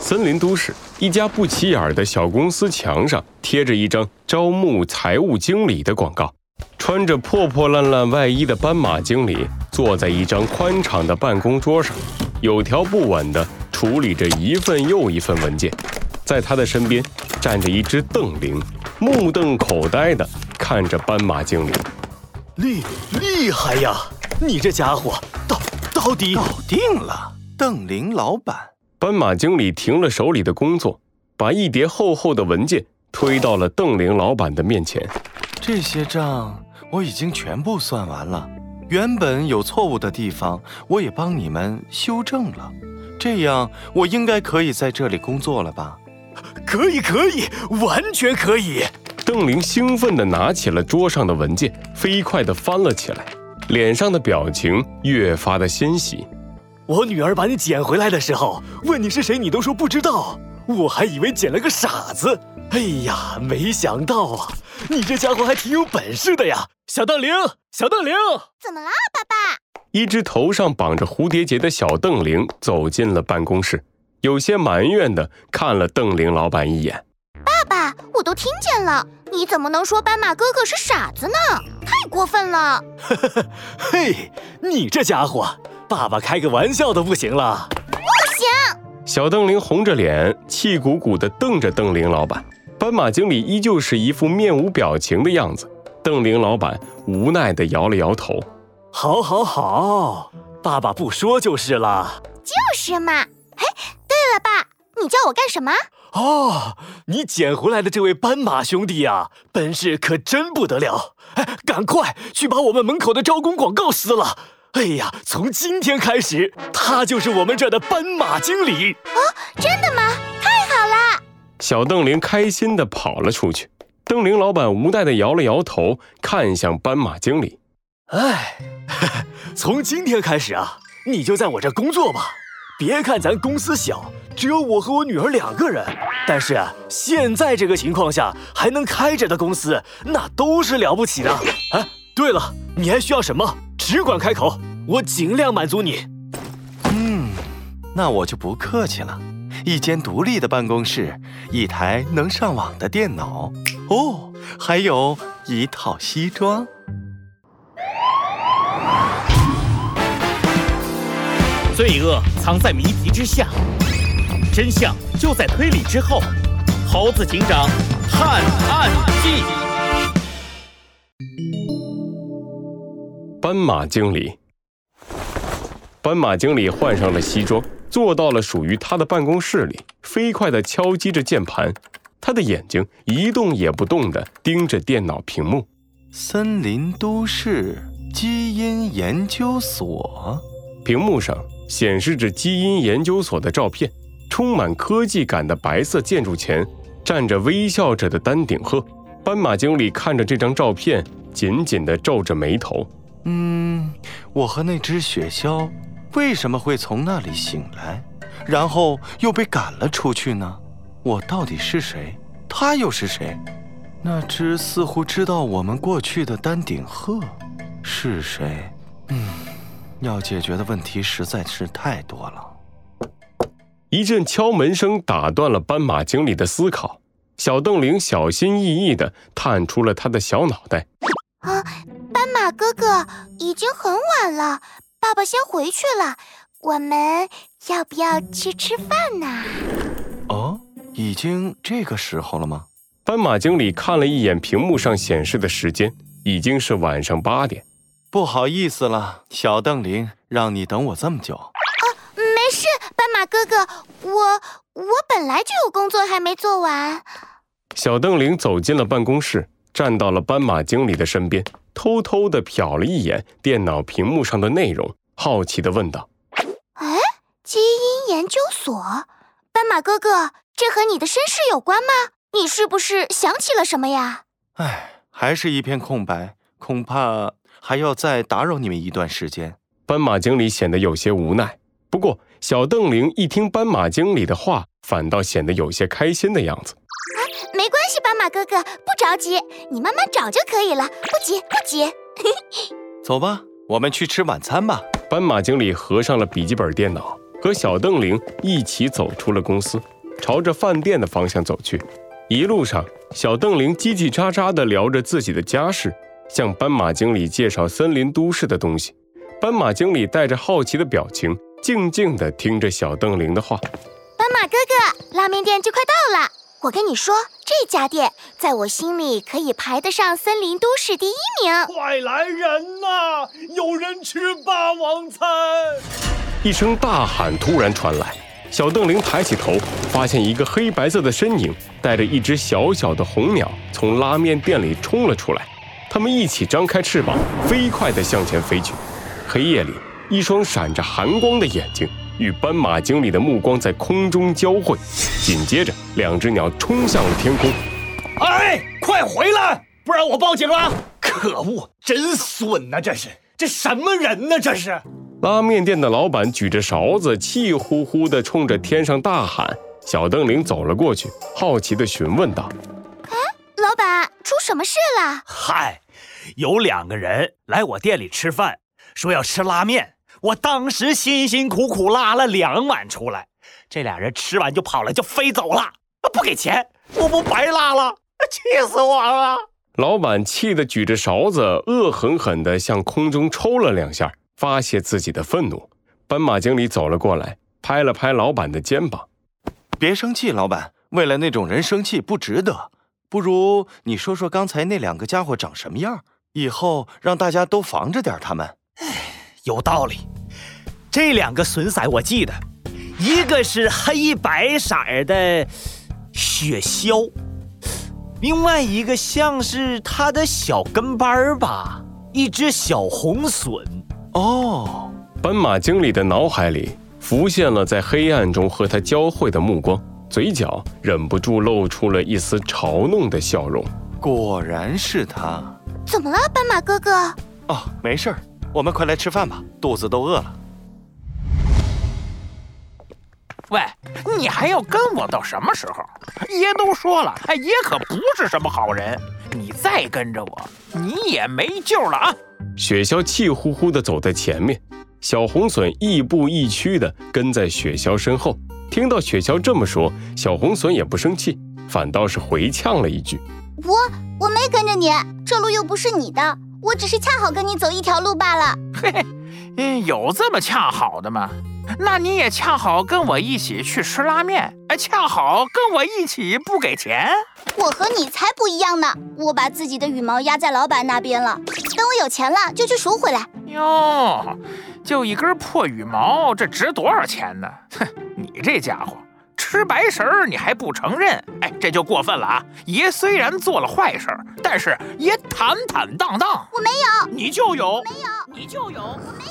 森林都市一家不起眼的小公司墙上贴着一张招募财务经理的广告。穿着破破烂烂外衣的斑马经理坐在一张宽敞的办公桌上，有条不紊地处理着一份又一份文件。在他的身边站着一只瞪羚，目瞪口呆地看着斑马经理。厉厉害呀！你这家伙到到底搞定了，邓林老板。斑马经理停了手里的工作，把一叠厚厚的文件推到了邓玲老板的面前。这些账我已经全部算完了，原本有错误的地方我也帮你们修正了，这样我应该可以在这里工作了吧？可以，可以，完全可以。邓玲兴奋地拿起了桌上的文件，飞快地翻了起来，脸上的表情越发的欣喜。我女儿把你捡回来的时候，问你是谁，你都说不知道，我还以为捡了个傻子。哎呀，没想到啊，你这家伙还挺有本事的呀，小邓玲，小邓玲，怎么了，爸爸？一只头上绑着蝴蝶结的小邓玲走进了办公室，有些埋怨的看了邓玲老板一眼。爸爸，我都听见了。你怎么能说斑马哥哥是傻子呢？太过分了！嘿，你这家伙，爸爸开个玩笑都不行了。不行！小邓玲红着脸，气鼓鼓地瞪着邓玲老板。斑马经理依旧是一副面无表情的样子。邓玲老板无奈地摇了摇头。好，好，好，爸爸不说就是了。就是嘛。哎，对了，爸，你叫我干什么？哦，你捡回来的这位斑马兄弟呀，本事可真不得了！哎，赶快去把我们门口的招工广告撕了！哎呀，从今天开始，他就是我们这的斑马经理。哦，真的吗？太好了！小邓玲开心地跑了出去。邓玲老板无奈地摇了摇头，看向斑马经理：“哎，从今天开始啊，你就在我这工作吧。”别看咱公司小，只有我和我女儿两个人，但是啊，现在这个情况下还能开着的公司，那都是了不起的。哎，对了，你还需要什么？只管开口，我尽量满足你。嗯，那我就不客气了。一间独立的办公室，一台能上网的电脑，哦，还有一套西装。罪恶藏在谜题之下，真相就在推理之后。猴子警长探案记。斑马经理，斑马经理换上了西装，坐到了属于他的办公室里，飞快地敲击着键盘。他的眼睛一动也不动地盯着电脑屏幕。森林都市基因研究所，屏幕上。显示着基因研究所的照片，充满科技感的白色建筑前站着微笑着的丹顶鹤。斑马经理看着这张照片，紧紧地皱着眉头。嗯，我和那只雪鸮为什么会从那里醒来，然后又被赶了出去呢？我到底是谁？他又是谁？那只似乎知道我们过去的丹顶鹤是谁？嗯。要解决的问题实在是太多了。一阵敲门声打断了斑马经理的思考。小邓玲小心翼翼地探出了他的小脑袋。啊，斑马哥哥，已经很晚了，爸爸先回去了。我们要不要去吃饭呢？哦，已经这个时候了吗？斑马经理看了一眼屏幕上显示的时间，已经是晚上八点。不好意思了，小邓林，让你等我这么久。啊，没事，斑马哥哥，我我本来就有工作还没做完。小邓林走进了办公室，站到了斑马经理的身边，偷偷的瞟了一眼电脑屏幕上的内容，好奇的问道：“哎，基因研究所，斑马哥哥，这和你的身世有关吗？你是不是想起了什么呀？”哎，还是一片空白，恐怕。还要再打扰你们一段时间，斑马经理显得有些无奈。不过，小邓玲一听斑马经理的话，反倒显得有些开心的样子。啊，没关系，斑马哥哥，不着急，你慢慢找就可以了，不急不急。走吧，我们去吃晚餐吧。斑马经理合上了笔记本电脑，和小邓玲一起走出了公司，朝着饭店的方向走去。一路上，小邓玲叽叽喳喳地聊着自己的家事，向斑马经理介绍森林都市的东西。斑马经理带着好奇的表情，静静地听着小邓玲的话。斑马哥哥，拉面店就快到了。我跟你说，这家店在我心里可以排得上森林都市第一名。快来人呐！有人吃霸王餐！一声大喊突然传来，小邓玲抬起头，发现一个黑白色的身影带着一只小小的红鸟从拉面店里冲了出来。他们一起张开翅膀，飞快地向前飞去。黑夜里，一双闪着寒光的眼睛。与斑马经理的目光在空中交汇，紧接着，两只鸟冲向了天空。哎，快回来，不然我报警了！可恶，真损呐！这是，这什么人呢？这是。拉面店的老板举着勺子，气呼呼地冲着天上大喊。小邓玲走了过去，好奇地询问道：“哎，老板，出什么事了？”“嗨，有两个人来我店里吃饭，说要吃拉面。”我当时辛辛苦苦拉了两碗出来，这俩人吃完就跑了，就飞走了，不给钱，我不白拉了，气死我了！老板气得举着勺子，恶狠狠地向空中抽了两下，发泄自己的愤怒。斑马经理走了过来，拍了拍老板的肩膀：“别生气，老板，为了那种人生气不值得。不如你说说刚才那两个家伙长什么样，以后让大家都防着点他们。”有道理，这两个损色我记得，一个是黑白色的雪橇，另外一个像是他的小跟班儿吧，一只小红隼。哦，斑马经理的脑海里浮现了在黑暗中和他交汇的目光，嘴角忍不住露出了一丝嘲弄的笑容。果然是他。怎么了，斑马哥哥？哦，没事儿。我们快来吃饭吧，肚子都饿了。喂，你还要跟我到什么时候？爷都说了，哎，爷可不是什么好人。你再跟着我，你也没救了啊！雪橇气呼呼地走在前面，小红隼亦步亦趋地跟在雪橇身后。听到雪橇这么说，小红隼也不生气，反倒是回呛了一句：“我我没跟着你，这路又不是你的。”我只是恰好跟你走一条路罢了。嘿嘿，嗯有这么恰好的吗？那你也恰好跟我一起去吃拉面，哎，恰好跟我一起不给钱。我和你才不一样呢！我把自己的羽毛压在老板那边了，等我有钱了就去赎回来。哟，就一根破羽毛，这值多少钱呢？哼，你这家伙！吃白食儿你还不承认？哎，这就过分了啊！爷虽然做了坏事儿，但是爷坦坦荡荡。我没有，你就有。没有，你就有。我没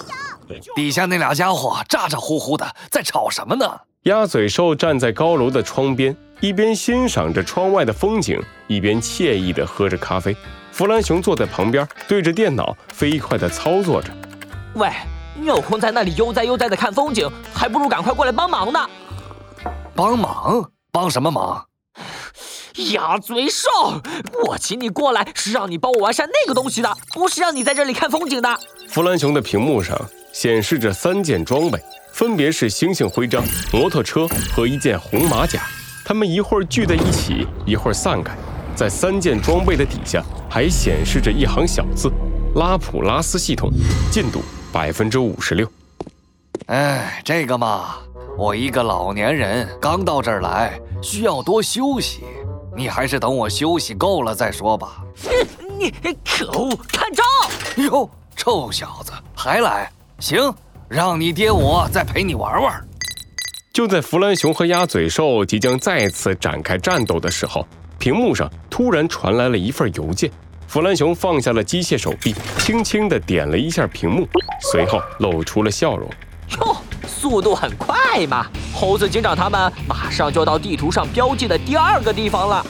有。底下那俩家伙咋咋呼呼的，在吵什么呢？鸭嘴兽站在高楼的窗边，一边欣赏着窗外的风景，一边惬意地喝着咖啡。弗兰熊坐在旁边，对着电脑飞快地操作着。喂，你有空在那里悠哉悠哉地看风景，还不如赶快过来帮忙呢。帮忙？帮什么忙？鸭嘴兽，我请你过来是让你帮我完善那个东西的，不是让你在这里看风景的。弗兰熊的屏幕上显示着三件装备，分别是星星徽章、摩托车和一件红马甲。他们一会儿聚在一起，一会儿散开。在三件装备的底下还显示着一行小字：拉普拉斯系统进度百分之五十六。哎，这个嘛。我一个老年人刚到这儿来，需要多休息。你还是等我休息够了再说吧。你可恶，看招！哟，臭小子还来？行，让你爹我再陪你玩玩。就在弗兰熊和鸭嘴兽即将再次展开战斗的时候，屏幕上突然传来了一份邮件。弗兰熊放下了机械手臂，轻轻地点了一下屏幕，随后露出了笑容。速度很快嘛！猴子警长他们马上就到地图上标记的第二个地方了。